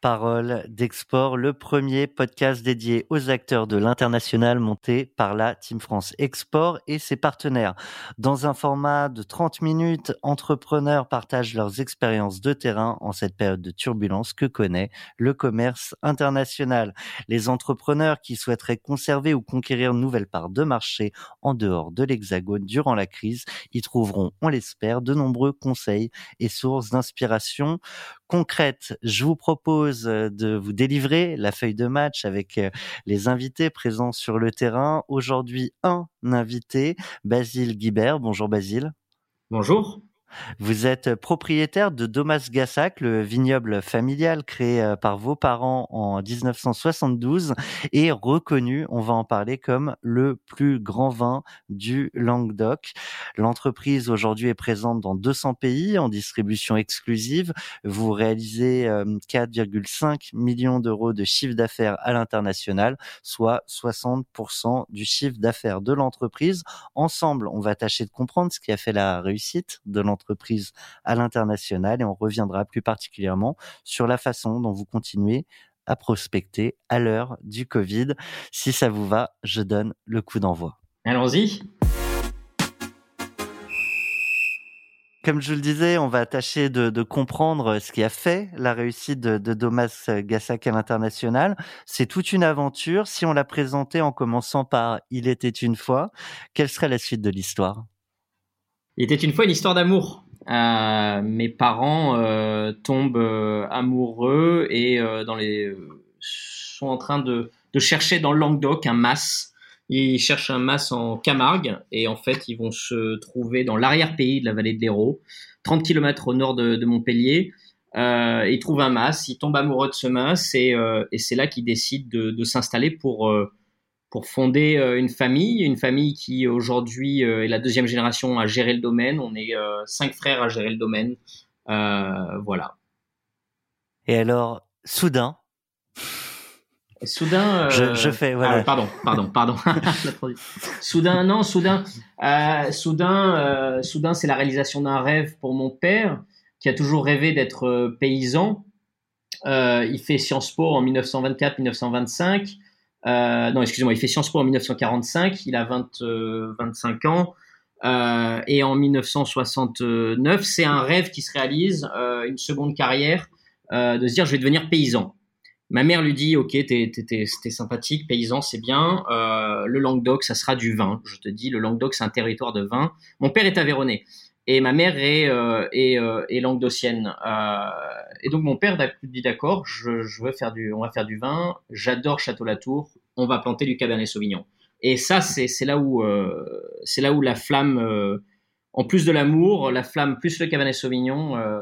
Parole d'Export, le premier podcast dédié aux acteurs de l'international monté par la Team France Export et ses partenaires. Dans un format de 30 minutes, entrepreneurs partagent leurs expériences de terrain en cette période de turbulence que connaît le commerce international. Les entrepreneurs qui souhaiteraient conserver ou conquérir une nouvelle part de marché en dehors de l'Hexagone durant la crise y trouveront, on l'espère, de nombreux conseils et sources d'inspiration concrètes. Je vous propose euh, de vous délivrer la feuille de match avec euh, les invités présents sur le terrain. Aujourd'hui, un invité, Basile Guibert. Bonjour Basile. Bonjour. Vous êtes propriétaire de Domas Gassac, le vignoble familial créé euh, par vos parents en 1972 et reconnu, on va en parler, comme le plus grand vin du Languedoc. L'entreprise aujourd'hui est présente dans 200 pays en distribution exclusive. Vous réalisez 4,5 euh, millions d'euros de chiffre d'affaires à l'international, soit 60% du chiffre d'affaires de l'entreprise. Ensemble, on va tâcher de comprendre ce qui a fait la réussite de l'entreprise entreprise à l'international et on reviendra plus particulièrement sur la façon dont vous continuez à prospecter à l'heure du Covid. Si ça vous va, je donne le coup d'envoi. Allons-y. Comme je le disais, on va tâcher de, comprendre ce qui a fait la réussite de, de Domas Gassak à l'international. C'est toute une aventure. Si on la présentait en commençant par Il était une fois, quelle serait la suite de l'histoire? Il était une fois une histoire d'amour. Euh, mes parents euh, tombent euh, amoureux et dans les sont en train de, de, chercher dans le Languedoc un mas. Ils cherchent un mas en Camargue et en fait ils vont se trouver dans l'arrière-pays de la vallée de l'Hérault, 30 km au nord de, de Montpellier. ils trouvent un mas, ils tombent amoureux de ce mas et, et c'est là qu'ils décident de, de s'installer pour pour fonder euh, une famille, une famille qui aujourd'hui euh, est la deuxième génération à gérer le domaine. On est euh, cinq frères à gérer le domaine. voilà. Et alors, soudain, Soudain, je, fais voilà. Ah, pardon, pardon, pardon. soudain, non, soudain, soudain, soudain, c'est la réalisation d'un rêve pour mon père qui a toujours rêvé d'être paysan. il fait Sciences Po en 1924-1925. Euh, non, excusez-moi, il fait Sciences Po en 1945, il a 20, 25 euh, ans. Euh, et en 1969, c'est un rêve qui se réalise, une seconde carrière, de se dire je vais devenir paysan. Ma mère lui dit ok, t'es sympathique, paysan, c'est bien. Le Languedoc, ça sera du vin. Je te dis, le Languedoc, c'est un territoire de vin. Mon père est aveyronais et ma mère est, euh, est, est languedocienne. et donc mon père dit d'accord, je, je, veux faire du, on va faire du vin. J'adore Château-Latour on va planter du Cabernet Sauvignon. Et ça, c'est là où euh, là où la flamme, euh, en plus de l'amour, la flamme plus le Cabernet Sauvignon euh,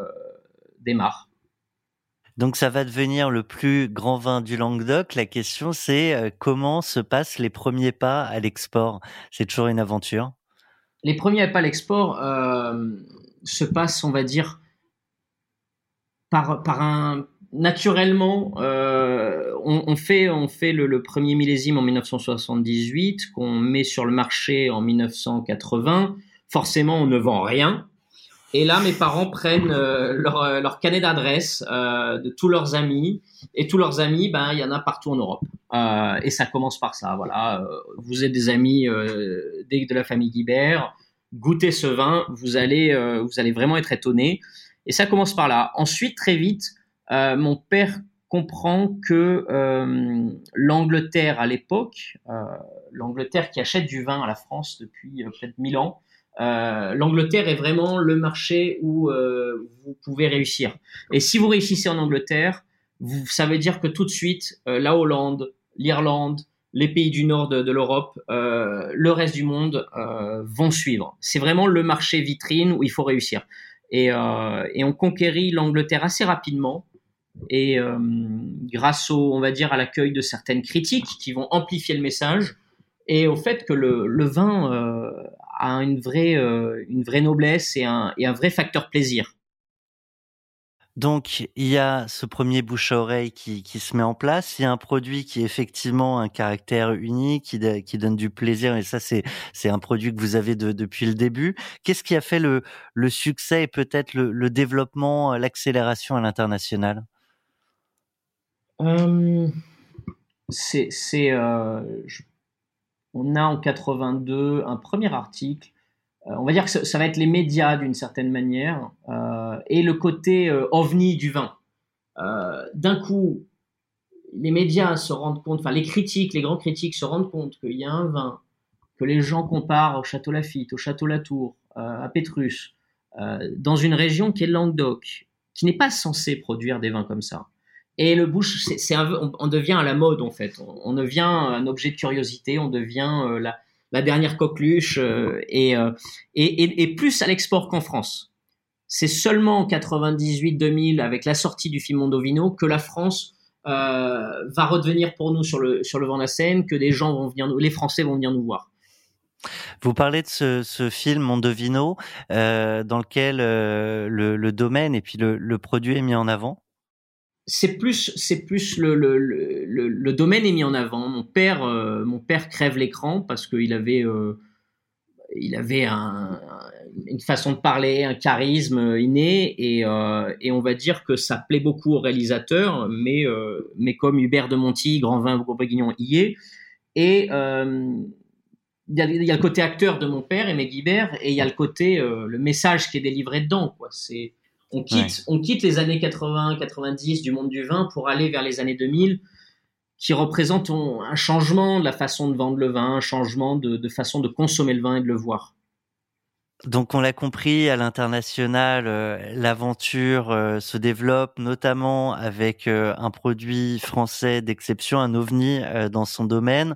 démarre. Donc ça va devenir le plus grand vin du Languedoc. La question c'est comment se passent les premiers pas à l'export? C'est toujours une aventure? Les premiers pas à l'export se passent, on va dire, par, un naturellement, euh, on, fait, on fait le, premier millésime en 1978, qu'on met sur le marché en 1980. Forcément, on ne vend rien. Et là, mes parents prennent euh, leur, euh, leur canet d'adresse de tous leurs amis. Et tous leurs amis, ben, il y en a partout en Europe. et ça commence par ça. Voilà, vous êtes des amis de la famille Guibert. Goûtez ce vin, vous allez, vous allez vraiment être étonnés. Et ça commence par là. Ensuite, très vite, euh, mon père comprend que euh, l'Angleterre à l'époque, euh, l'Angleterre qui achète du vin à la France depuis peut-être 1000 ans, l'Angleterre est vraiment le marché où vous pouvez réussir. Et si vous réussissez en Angleterre, vous, ça veut dire que tout de suite, la Hollande, l'Irlande, les pays du nord de, l'Europe, le reste du monde vont suivre. C'est vraiment le marché vitrine où il faut réussir. Et, et on conquérit l'Angleterre assez rapidement et euh, grâce au, on va dire, à l'accueil de certaines critiques qui vont amplifier le message et au fait que le, le vin euh, a une vraie, euh, une vraie noblesse et un, et un vrai facteur plaisir. Donc, il y a ce premier bouche à oreille qui, qui, se met en place. Il y a un produit qui est effectivement un caractère unique, qui, qui donne du plaisir. Et ça, c'est, c'est un produit que vous avez de, depuis le début. Qu'est-ce qui a fait le, le succès et peut-être le, le développement, l'accélération à l'international? Euh, C'est, c'est euh, on a en 82 un premier article euh, on va dire que ça, va être les médias d'une certaine manière euh, et le côté euh, ovni du vin. D'un coup, les médias se rendent compte, enfin les critiques, les grands critiques se rendent compte qu'il y a un vin que les gens comparent au Château Lafite, au Château Latour, à Pétrus, dans une région qui est le Languedoc, qui n'est pas censé produire des vins comme ça. Et le bouche, on, devient à la mode en fait. On, devient un objet de curiosité, on devient la, la dernière coqueluche euh, euh, et, plus à l'export qu'en France. C'est seulement en 98-2000, avec la sortie du film Mondovino, que la France euh, va redevenir pour nous sur le, vent de la scène, que des gens vont venir, les Français vont venir nous voir. Vous parlez de ce, film Mondovino, euh, dans lequel le, domaine et puis le produit est mis en avant? C'est plus c'est plus le, le, le, domaine est mis en avant. Mon père euh, mon père crève l'écran parce qu'il avait euh, il avait un, une façon de parler, un charisme inné et, euh, et on va dire que ça plaît beaucoup aux réalisateurs, mais mais comme Hubert de Monti, Grand Vin Bourguignon y est et il y, a, il y, a, le côté acteur de mon père, Aimé Guibert, et il y a le côté, le message qui est délivré dedans. Quoi. C'est, on quitte, on quitte les années 80, 90 du monde du vin pour aller vers les années 2000 qui représentent un changement de la façon de vendre le vin, un changement de façon de consommer le vin et de le voir. Donc on l'a compris, à l'international, euh, l'aventure euh, se développe notamment avec euh, un produit français d'exception, un ovni dans son domaine,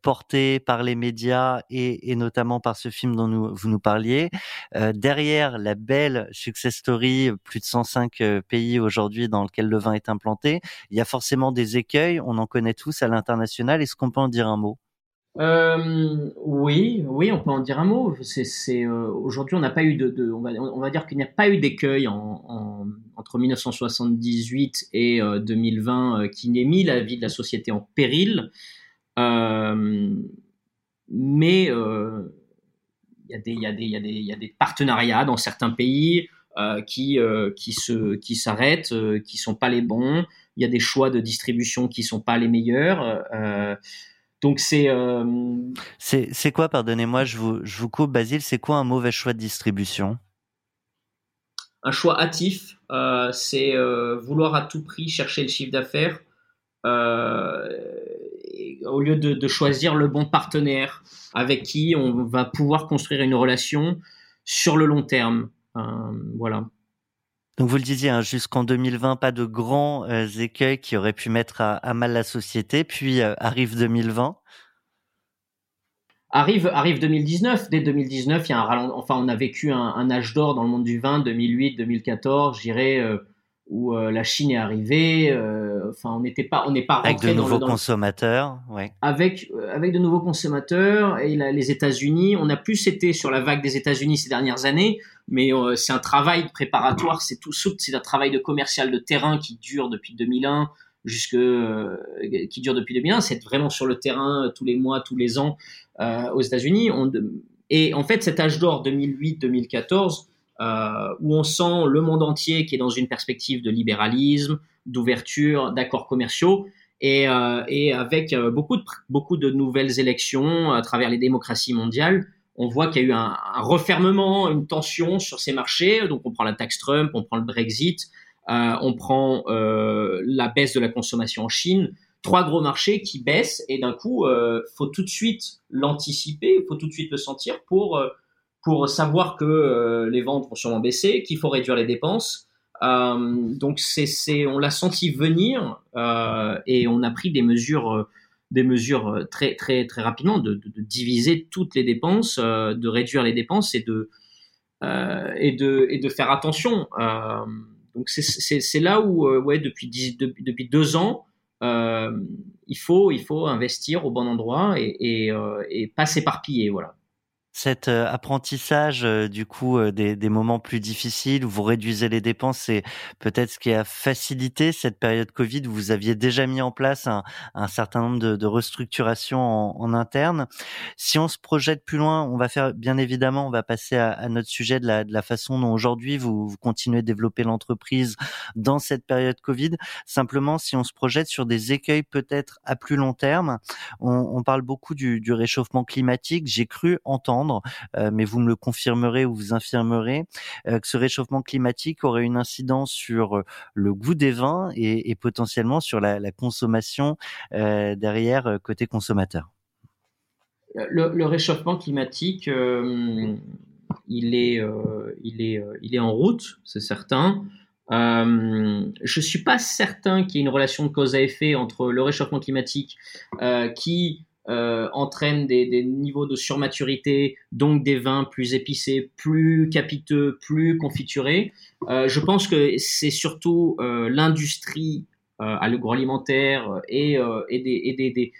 porté par les médias et, notamment par ce film dont vous nous parliez. derrière la belle success story, plus de 105 pays aujourd'hui dans lequel le vin est implanté, il y a forcément des écueils, on en connaît tous à l'international. Est-ce qu'on peut en dire un mot? Euh, oui, oui, on peut en dire un mot. Euh, aujourd'hui, on n'a pas eu de, on, va, dire qu'il n'y a pas eu d'écueil en, en, entre 1978 et 2020 euh, qui n'ait mis la vie de la société en péril. Mais il y, a des, partenariats dans certains pays qui, qui, s'arrêtent, qui sont pas les bons. Il y a des choix de distribution qui sont pas les meilleurs. Donc c'est euh... c'est quoi pardonnez-moi je vous je vous coupe Basile c'est quoi un mauvais choix de distribution? Un choix hâtif euh, c'est euh, vouloir à tout prix chercher le chiffre d'affaires euh, au lieu de, de, choisir le bon partenaire avec qui on va pouvoir construire une relation sur le long terme euh, voilà. Donc vous le disiez, hein, jusqu'en 2020, pas de grands euh, écueils qui auraient pu mettre à, mal la société. Puis euh, arrive 2020. Arrive, arrive 2019. Dès 2019, il y a un Enfin, on a vécu un, un âge d'or dans le monde du vin, 2008, 2014, je dirais, euh, où la Chine est arrivée. enfin, on n'était pas, on n'est pas avec de nouveaux consommateurs, ouais. Avec avec de nouveaux consommateurs et les États-Unis. On a plus été sur la vague des États-Unis ces dernières années mais euh, c'est un travail préparatoire, c'est tout c'est un travail de commercial de terrain qui dure depuis 2001 jusque euh, qui dure depuis 2001, c'est vraiment sur le terrain euh, tous les mois, tous les ans aux États-Unis. Et en fait, cet âge d'or 2008-2014, où on sent le monde entier qui est dans une perspective de libéralisme, d'ouverture, d'accords commerciaux, et, et avec beaucoup de, beaucoup de nouvelles élections à travers les démocraties mondiales, on voit qu'il y a eu un, refermement, une tension sur ces marchés. Donc on prend la taxe Trump, on prend le Brexit, euh, on prend euh, la baisse de la consommation en Chine. Trois gros marchés qui baissent et d'un coup, euh, faut tout de suite l'anticiper, faut tout de suite le sentir pour euh, pour savoir que les ventes vont sûrement baisser, qu'il faut réduire les dépenses. donc c'est on l'a senti venir et on a pris des mesures des mesures euh, très très très rapidement de, diviser toutes les dépenses, euh, de réduire les dépenses et de euh, et de et de faire attention. donc c'est là où ouais depuis depuis deux ans il faut il faut investir au bon endroit et et, et pas s'éparpiller voilà. Cet euh, apprentissage euh, du coup euh, des, des, moments plus difficiles où vous réduisez les dépenses, c'est peut-être ce qui a facilité cette période Covid. Vous aviez déjà mis en place un, un certain nombre de, de restructurations en, en, interne. Si on se projette plus loin, on va faire bien évidemment, on va passer à, à notre sujet de la, de la façon dont aujourd'hui vous, vous, continuez de développer l'entreprise dans cette période Covid. Simplement, si on se projette sur des écueils peut-être à plus long terme, on, on parle beaucoup du, du réchauffement climatique. J'ai cru entendre euh, mais vous me le confirmerez ou vous infirmerez, euh, que ce réchauffement climatique aurait une incidence sur euh, le goût des vins et, potentiellement sur la, consommation derrière côté consommateur. Le, réchauffement climatique, il est, il est, il est en route, c'est certain. Je suis pas certain qu'il y ait une relation de cause à effet entre le réchauffement climatique qui euh, entraîne des, niveaux de surmaturité, donc des vins plus épicés, plus capiteux, plus confiturés. Euh, je pense que c'est surtout euh, l'industrie euh, agroalimentaire et, euh, et,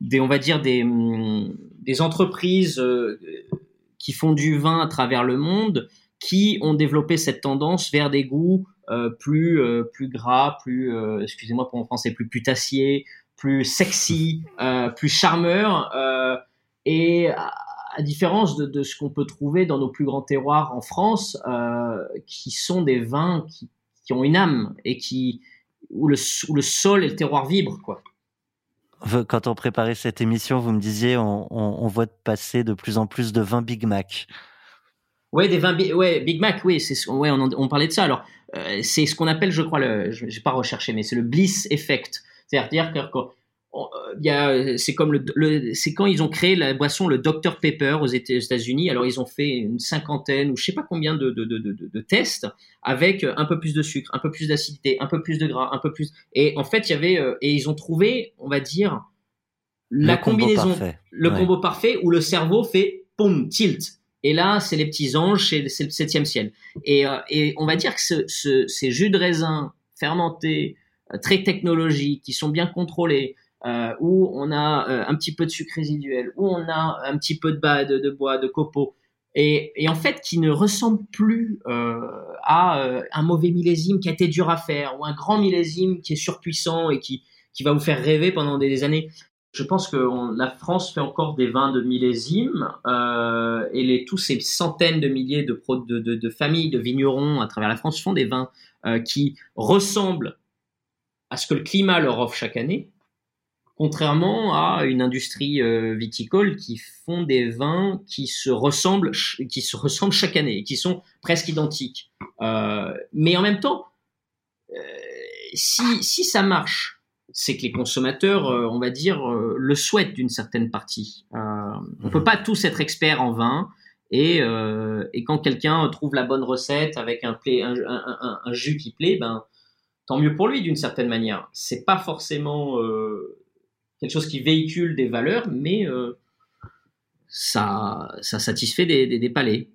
des, on va dire des, hum, entreprises euh, qui font du vin à travers le monde qui ont développé cette tendance vers des goûts plus plus gras, plus excusez-moi pour mon français, plus plus sexy, euh, plus charmeur, euh, et à, différence de, de ce qu'on peut trouver dans nos plus grands terroirs en France, euh, qui sont des vins qui, qui, ont une âme et qui où le, où le sol et le terroir vibrent, quoi. Quand on préparait cette émission, vous me disiez on, on, on voit passer de plus en plus de vins Big Mac. Ouais, des vins, ouais, Big Mac, oui, c'est, ouais, on, on, parlait de ça. Alors, c'est ce qu'on appelle, je crois, le, je n'ai pas recherché, mais c'est le bliss effect. C'est-à-dire que c'est comme le, c'est quand ils ont créé la boisson le Dr Pepper aux États-Unis. Alors ils ont fait une cinquantaine ou je sais pas combien de, de, de, de, tests avec un peu plus de sucre, un peu plus d'acidité, un peu plus de gras, un peu plus. Et en fait il y avait euh, et ils ont trouvé, on va dire, la combinaison, le combo parfait où le cerveau fait pom tilt. Et là, c'est les petits anges, c'est le septième ciel. Et, euh, et on va dire que ce, ce, ces jus de raisin fermentés, euh, très technologiques, qui sont bien contrôlés, euh, où on a euh, un petit peu de sucre résiduel, où on a un petit peu de, bas, de, bois, de copeaux, et, en fait qui ne ressemble plus euh, à euh, un mauvais millésime qui a été dur à faire, ou un grand millésime qui est surpuissant et qui, qui va vous faire rêver pendant des, années. Je pense que la France fait encore des vins de millésime euh, et tous ces centaines de milliers de, familles de vignerons à travers la France font des vins qui ressemblent à ce que le climat leur offre chaque année, contrairement à une industrie euh, viticole qui font des vins qui se ressemblent, qui se ressemblent chaque année, qui sont presque identiques. Euh, mais en même temps, euh, si, si ça marche, c'est que les consommateurs, euh, on va dire, le souhaitent d'une certaine partie. on peut mhm. pas tous être experts en vin. Et, et quand quelqu'un trouve la bonne recette avec un, un, un, un jus qui plaît, ben tant mieux pour lui d'une certaine manière. C'est pas forcément euh, quelque chose qui véhicule des valeurs, mais euh, ça, ça satisfait des, des, des, palais.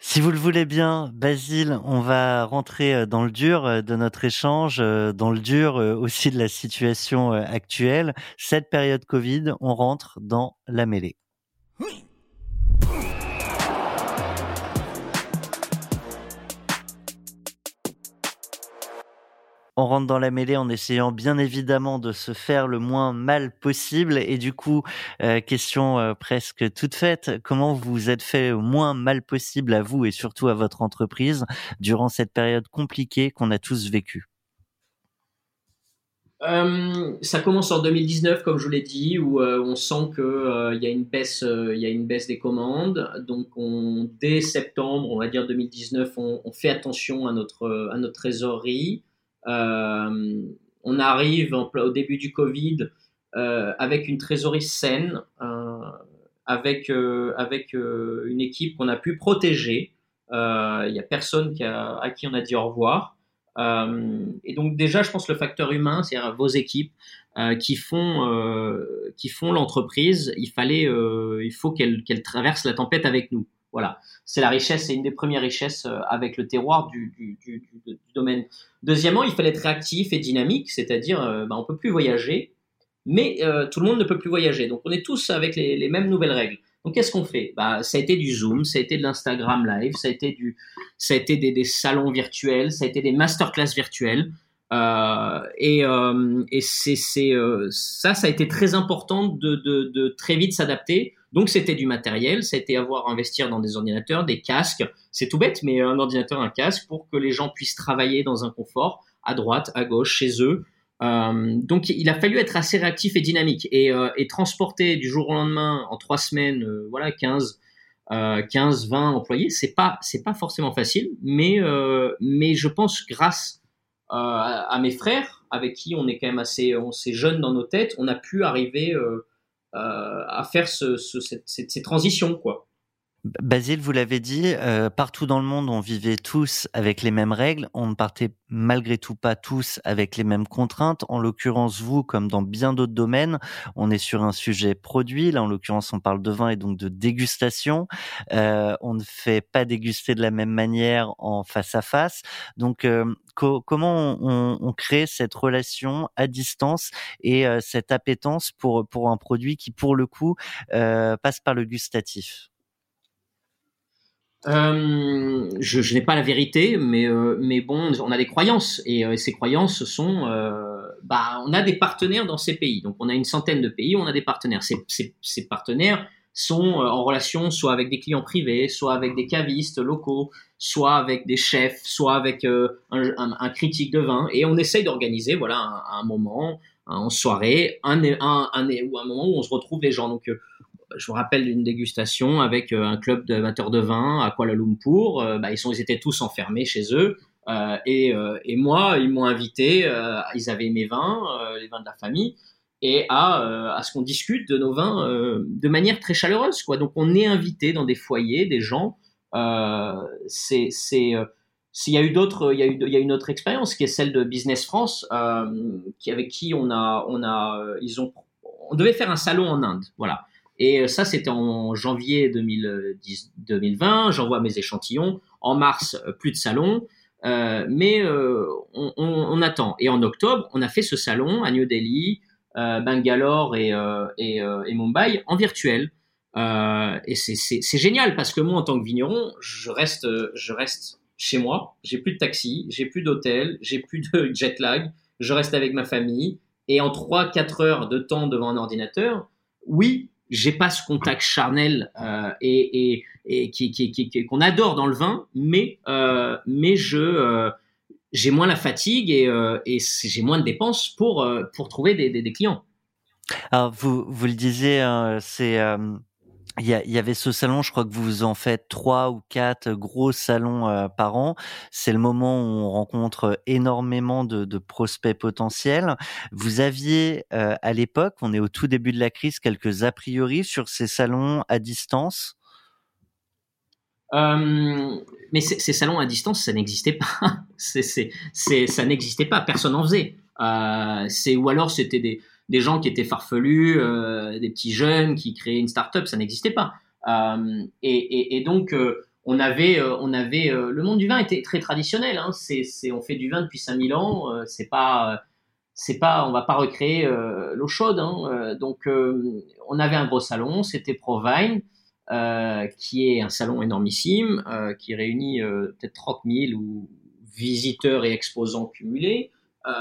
Si vous le voulez bien, Basile, on va rentrer euh, dans le dur de notre échange, dans le dur aussi de la situation actuelle. Cette période Covid, on rentre dans la mêlée. On rentre dans la mêlée en essayant bien évidemment de se faire le moins mal possible. Et du coup, euh, question euh, presque toute faite, comment vous êtes fait le moins mal possible à vous et surtout à votre entreprise durant cette période compliquée qu'on a tous vécue? Euh, ça commence en 2019, comme je vous l'ai dit, où on sent que il y a une baisse, y a une baisse des commandes. Donc, on, dès septembre, on va dire 2019, on, on fait attention à notre à notre trésorerie. Euh, on arrive au début du Covid euh, avec une trésorerie saine, euh, avec, avec une équipe qu'on a pu protéger. Il n'y a personne à qui on a dit au revoir. et donc déjà, je pense le facteur humain, c'est-à-dire vos équipes qui font qui font l'entreprise, il fallait, il faut qu'elle qu'elle traverse la tempête avec nous. Voilà, c'est la richesse, c'est une des premières richesses euh, avec le terroir du, domaine. Deuxièmement, il fallait être réactif et dynamique, c'est-à-dire euh, bah, on peut plus voyager, mais euh, tout le monde ne peut plus voyager. Donc on est tous avec les, mêmes nouvelles règles. Donc qu'est-ce qu'on fait? Bah, Ça a été du Zoom, ça a été de l'Instagram Live, ça a été, du, ça a été des, salons virtuels, ça a été des masterclass virtuels. Euh, et c'est, ça, ça a été très important de très vite s'adapter. Donc c'était du matériel, été avoir investir dans des ordinateurs, des casques. C'est tout bête, mais un ordinateur, un casque pour que les gens puissent travailler dans un confort à droite, à gauche, chez eux. Euh, donc il a fallu être assez réactif et dynamique et, euh, transporter du jour au lendemain en trois semaines, euh, voilà 15, 15, 20 employés, c'est pas c'est pas forcément facile, mais mais je pense grâce à, mes frères avec qui on est quand même assez on s'est jeunes dans nos têtes, on a pu arriver à faire ce, ce, cette, ces transitions quoi. Basile, vous l'avez dit, euh, partout dans le monde, on vivait tous avec les mêmes règles. On ne partait malgré tout pas tous avec les mêmes contraintes. En l'occurrence, vous, comme dans bien d'autres domaines, on est sur un sujet produit. Là, en l'occurrence, on parle de vin et donc de dégustation. Euh, on ne fait pas déguster de la même manière en face à face. Donc, euh, comment on, on, crée cette relation à distance et cette appétence pour pour un produit qui, pour le coup, passe par le gustatif? Euh, je, n'ai pas la vérité, mais, euh, mais bon, on a des croyances et euh, ces croyances sont, bah, on a des partenaires dans ces pays. Donc, on a une centaine de pays, on a des partenaires. Ces, partenaires sont en relation soit avec des clients privés, soit avec des cavistes locaux, soit avec des chefs, soit avec un, critique de vin. Et on essaye d'organiser, voilà, un, un moment, en soirée, un, un, un, ou un moment où on se retrouve les gens. Donc, je vous rappelle une dégustation avec euh, un club d'amateurs de vin à Kuala Lumpur. Euh, bah, ils, sont, ils étaient tous enfermés chez eux. Euh, et, et, moi, ils m'ont invité, ils avaient mes vins, les vins de la famille, et à, à ce qu'on discute de nos vins de manière très chaleureuse. Quoi. Donc on est invité dans des foyers, des gens. c'est, s'il y a eu d'autres, il y a eu, il y a une autre expérience qui est celle de Business France, qui avec qui on a, on a, ils ont, on devait faire un salon en Inde, voilà. Et euh, ça, c'était en janvier 2010, 2020. J'envoie mes échantillons. En mars, euh, plus de salon. Euh, mais euh, on, on, on, attend. Et en octobre, on a fait ce salon à New Delhi, euh, Bangalore et, et, et, Mumbai en virtuel. et c'est génial parce que moi, en tant que vigneron, je reste, je reste chez moi. J'ai plus de taxi, j'ai plus d'hôtel, j'ai plus de jet lag. Je reste avec ma famille. Et en 3-4 heures de temps devant un ordinateur, oui, j'ai pas ce contact charnel euh, et, et, et qui, qui, qui, qu'on adore dans le vin, mais euh, mais je euh, j'ai moins la fatigue et, euh, et j'ai moins de dépenses pour euh, pour trouver des, des, des, clients. Alors vous vous le disiez, hein, c'est il y, avait ce salon, je crois que vous en faites trois ou quatre gros salons euh, par an. C'est le moment où on rencontre énormément de, prospects potentiels. Vous aviez euh, à l'époque, on est au tout début de la crise, quelques a priori sur ces salons à distance? Euh, mais ces salons à distance, ça n'existait pas. ça n'existait pas. Personne n'en faisait. Ou alors c'était des des gens qui étaient farfelus, euh, des petits jeunes qui créaient une start-up, ça n'existait pas. Euh, et, donc, euh, on avait, on avait, le monde du vin était très traditionnel. Hein, on fait du vin depuis 5000 ans. c'est pas, c'est pas, on va pas recréer l'eau chaude. Hein, donc, on avait un gros salon, c'était Provine. qui est un salon énormissime, qui réunit peut-être 30 000 ou visiteurs et exposants cumulés. Euh,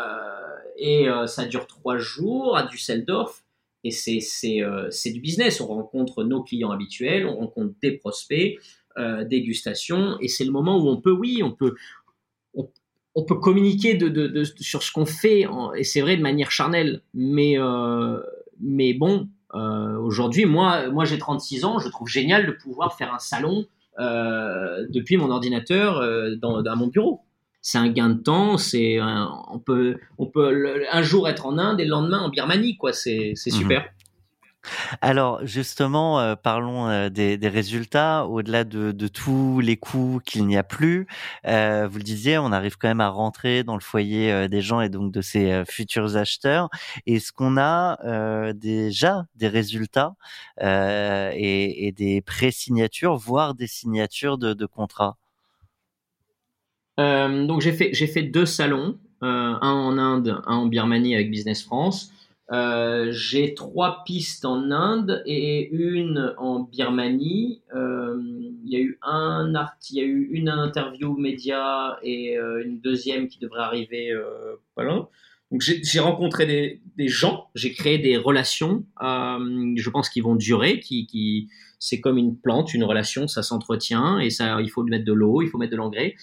et euh, ça dure trois jours à Düsseldorf. Et c'est euh, du business. On rencontre nos clients habituels, on rencontre des prospects, dégustation. Et c'est le moment où on peut, oui, on peut, on, peut communiquer de, de, sur ce qu'on fait, et c'est vrai de manière charnelle, mais, mais bon, aujourd'hui, moi, moi j'ai 36 ans, je trouve génial de pouvoir faire un salon depuis mon ordinateur dans mon bureau c'est un gain de temps. C'est on peut on peut un jour être en Inde et le lendemain en Birmanie quoi. C'est c'est mhm. super. Alors justement, euh, parlons euh, des, des, résultats. Au-delà de, de, tous les coûts qu'il n'y a plus, euh, vous le disiez, on arrive quand même à rentrer dans le foyer des gens et donc de ces futurs acheteurs. Est-ce qu'on a déjà des résultats et, et, des pré-signatures, voire des signatures de, de contrats? Donc j'ai fait j'ai fait deux salons, euh, un en Inde, un en Birmanie avec Business France. Euh, j'ai trois pistes en Inde et une en Birmanie. Euh, il y a eu un art, il y a eu une interview média et euh, une deuxième qui devrait arriver euh, pas loin. Donc j'ai rencontré des, des gens, j'ai créé des relations. Euh, je pense qu'ils vont durer, qui, qui c'est comme une plante, une relation, ça s'entretient et ça, il faut mettre de l'eau, il faut mettre de l'engrais.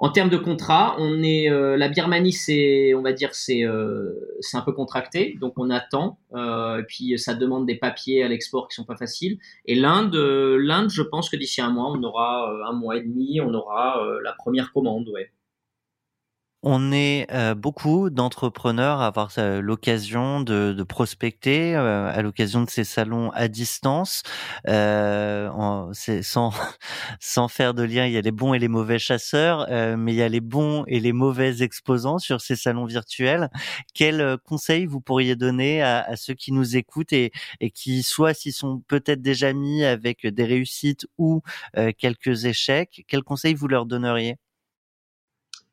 En termes de contrat, on est euh, la Birmanie, c'est on va dire c'est euh, c'est un peu contracté, donc on attend. Euh, et puis ça demande des papiers à l'export qui sont pas faciles. Et l'Inde, l'Inde, je pense que d'ici un mois, on aura un mois et demi, on aura la première commande, ouais. On est euh, beaucoup d'entrepreneurs à avoir euh, l'occasion de, de, prospecter euh, à l'occasion de ces salons à distance. En, sans, sans faire de lien, il y a les bons et les mauvais chasseurs, mais il y a les bons et les mauvais exposants sur ces salons virtuels. Quels conseils vous pourriez donner à, à ceux qui nous écoutent et, et qui, soit s'ils sont peut-être déjà mis avec des réussites ou quelques échecs, quels conseils vous leur donneriez?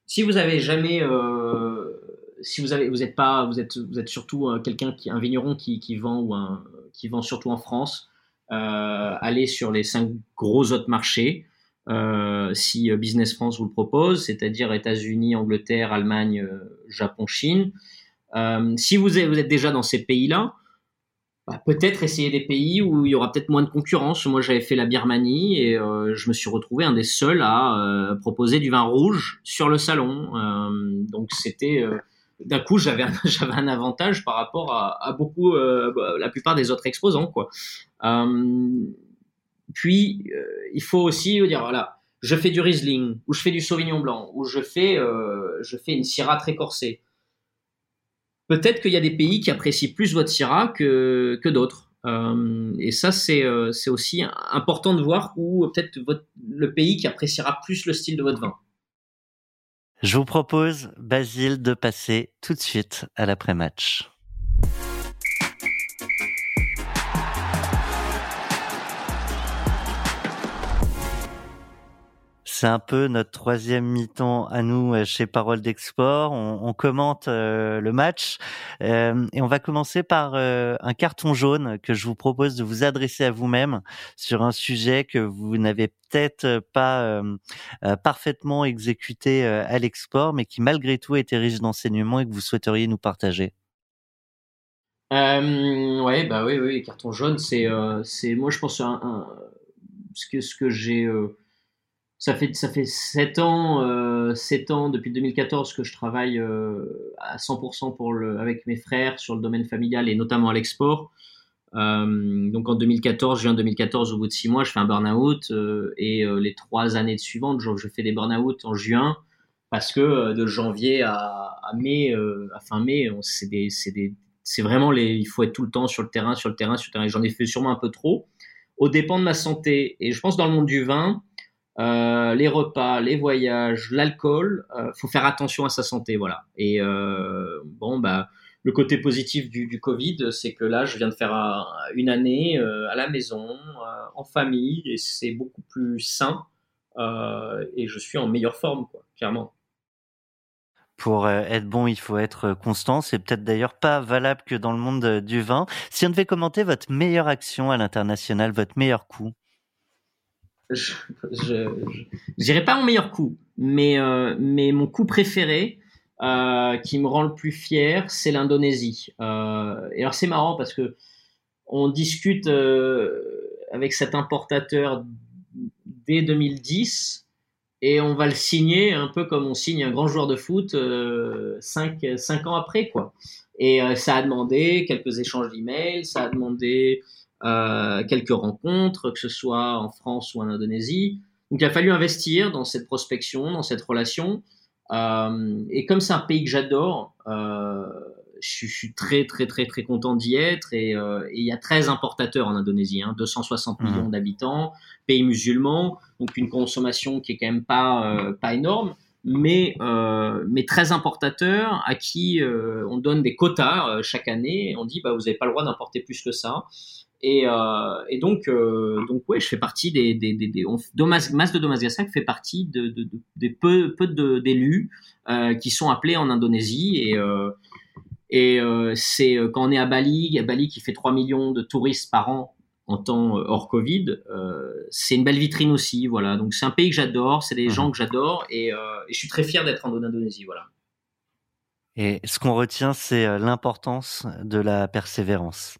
Si vous avez jamais, euh, si vous avez, vous êtes pas, vous êtes, vous êtes surtout euh, quelqu'un qui, un vigneron qui, qui, vend ou un, qui vend surtout en France, euh, allez sur les cinq gros autres marchés. Euh, si euh, Business France vous le propose, c'est-à-dire États-Unis, Angleterre, Allemagne, euh, Japon, Chine. si vous êtes, vous êtes déjà dans ces pays-là, bah, peut-être essayer des pays où il y aura peut-être moins de concurrence. Moi, j'avais fait la Birmanie et euh, je me suis retrouvé un des seuls à euh, proposer du vin rouge sur le salon. Euh, donc, c'était euh, d'un coup, j'avais un, j'avais un avantage par rapport à, à beaucoup, bah, la plupart des autres exposants, quoi. puis, il faut aussi dire voilà, je fais du Riesling ou je fais du Sauvignon blanc ou je fais, je fais une Syrah très corsée peut-être qu'il y a des pays qui apprécient plus votre Syrah que, que d'autres. Euh, et ça, c'est euh, aussi important de voir où peut-être le pays qui appréciera plus le style de votre vin. Je vous propose, Basile, de passer tout de suite à l'après-match. C'est un peu notre troisième mi-temps à nous euh, chez Parole d'Export. On, commente euh, le match euh, et on va commencer par un carton jaune que je vous propose de vous adresser à vous-même sur un sujet que vous n'avez peut-être pas parfaitement exécuté à l'export, mais qui malgré tout était riche d'enseignements et que vous souhaiteriez nous partager. Ouais, bah oui, oui, carton jaune, c'est, c'est, moi je pense ce que ce que j'ai ça fait ça fait sept ans, euh, ans depuis 2014 que je travaille euh, à 100% pour le, avec mes frères sur le domaine familial et notamment à l'export. Euh, donc en 2014, juin 2014, au bout de six mois, je fais un burn-out euh, et les trois années suivantes, je, je fais des burn-out en juin parce que de janvier à, mai, à fin mai, c'est vraiment il faut être tout le temps sur le terrain, sur le terrain, sur le terrain. J'en ai fait sûrement un peu trop, au dépend de ma santé. Et je pense dans le monde du vin, euh, les repas, les voyages, l'alcool, euh, faut faire attention à sa santé, voilà. Et euh, bon, bah, le côté positif du, Covid, c'est que là, je viens de faire un, une année euh, à la maison, en famille, et c'est beaucoup plus sain, et je suis en meilleure forme, quoi, clairement. Pour être bon, il faut être constant. C'est peut-être d'ailleurs pas valable que dans le monde du vin. Si on devait commenter votre meilleure action à l'international, votre meilleur coup? Je, je, je dirais pas mon meilleur coup, mais, euh, mon coup préféré, euh, qui me rend le plus fier, c'est l'Indonésie. Euh, et alors c'est marrant parce que on discute avec cet importateur dès 2010 et on va le signer un peu comme on signe un grand joueur de foot euh, cinq, cinq ans après quoi. Et ça a demandé quelques échanges d'emails, ça a demandé quelques rencontres, que ce soit en France ou en Indonésie. Donc il a fallu investir dans cette prospection, dans cette relation. Euh, et comme c'est un pays que j'adore, euh, je, suis très très très très content d'y être. Et, euh, il y a 13 importateurs en Indonésie, hein, 260 mmh. millions d'habitants, pays musulman, donc une consommation qui est quand même pas euh, pas énorme. Mais, euh, mais 13 importateurs à qui on donne des quotas chaque année. Et on dit bah, vous n'avez pas le droit d'importer plus que ça. Et, euh, et donc, euh, donc ouais, je fais partie des, des, des, des on, Domas, Mas de Domas 5 fait partie de, de, de des peu, peu d'élus euh, qui sont appelés en Indonésie et, euh, Et c'est quand on est à Bali, à Bali qui fait 3 millions de touristes par an en temps hors Covid, c'est une belle vitrine aussi. Voilà, donc c'est un pays que j'adore, c'est des mmh gens que j'adore et, et, je suis très fier d'être en Indonésie. Voilà. Et ce qu'on retient, c'est euh, l'importance de la persévérance.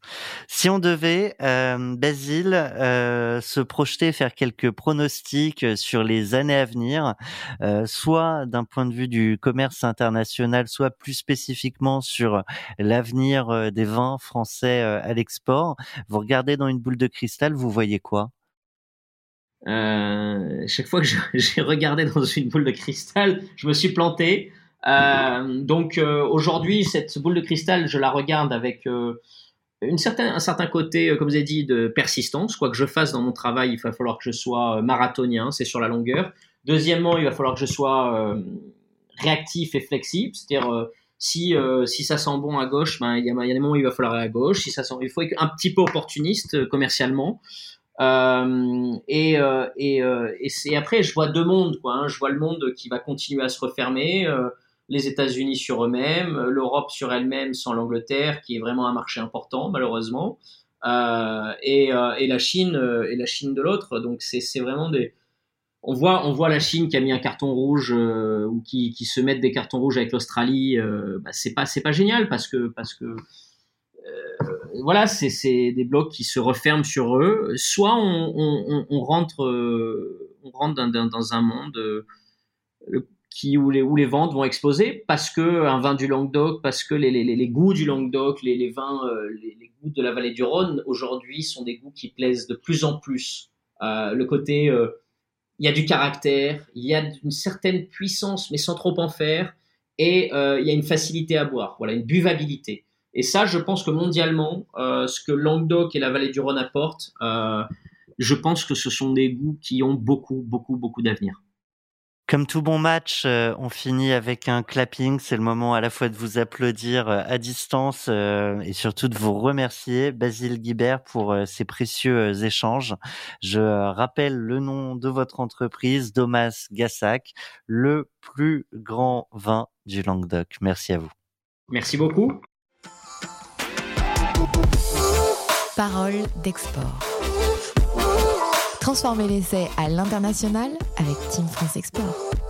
Si on devait, euh, Basile, euh, se projeter, faire quelques pronostics sur les années à venir, euh, soit d'un point de vue du commerce international, soit plus spécifiquement sur l'avenir euh, des vins français à l'export, vous regardez dans une boule de cristal, vous voyez quoi? Chaque fois que j'ai regardé dans une boule de cristal, je me suis planté. Euh, donc euh, aujourd'hui, cette boule de cristal, je la regarde avec euh, une certaine, un certain côté, comme vous avez dit, de persistance. Quoi que je fasse dans mon travail, il va falloir que je sois marathonien, c'est sur la longueur. Deuxièmement, il va falloir que je sois réactif et flexible, c'est-à-dire si, si ça sent bon à gauche, ben, il, y a, il des moments où il va falloir aller à gauche. Si ça sent, il faut être un petit peu opportuniste commercialement. Et, et, et, et, après, je vois deux mondes. Quoi, hein. Je vois le monde qui va continuer à se refermer les États-Unis sur eux-mêmes, l'Europe sur elle-même sans l'Angleterre, qui est vraiment un marché important malheureusement, euh, et, euh, et, la Chine euh, et la Chine de l'autre. Donc c'est vraiment des on voit, on voit la Chine qui a mis un carton rouge euh, ou qui, qui, se met des cartons rouges avec l'Australie. Euh, bah, c'est pas, c'est pas génial parce que, parce que euh, voilà, c'est des blocs qui se referment sur eux. Soit on, on, on rentre, on rentre dans, dans, un monde qui, où, les, où les ventes vont exploser parce que un vin du Languedoc, parce que les, les, les goûts du Languedoc, les, les vins, euh, les, goûts de la vallée du Rhône aujourd'hui sont des goûts qui plaisent de plus en plus. Euh, le côté, euh, il y a du caractère, il y a une certaine puissance, mais sans trop en faire, et il y a une facilité à boire, voilà, une buvabilité. Et ça, je pense que mondialement, ce que Languedoc et la vallée du Rhône apportent, je pense que ce sont des goûts qui ont beaucoup, beaucoup, beaucoup d'avenir. Comme tout bon match, euh, on finit avec un clapping. C'est le moment à la fois de vous applaudir euh, à distance euh, et surtout de vous remercier, Basile Guibert, pour ces précieux échanges. Je rappelle le nom de votre entreprise, Domas Gassac, le plus grand vin du Languedoc. Merci à vous. Merci beaucoup. Parole d'export. Transformer l'essai à l'international avec Team France Export.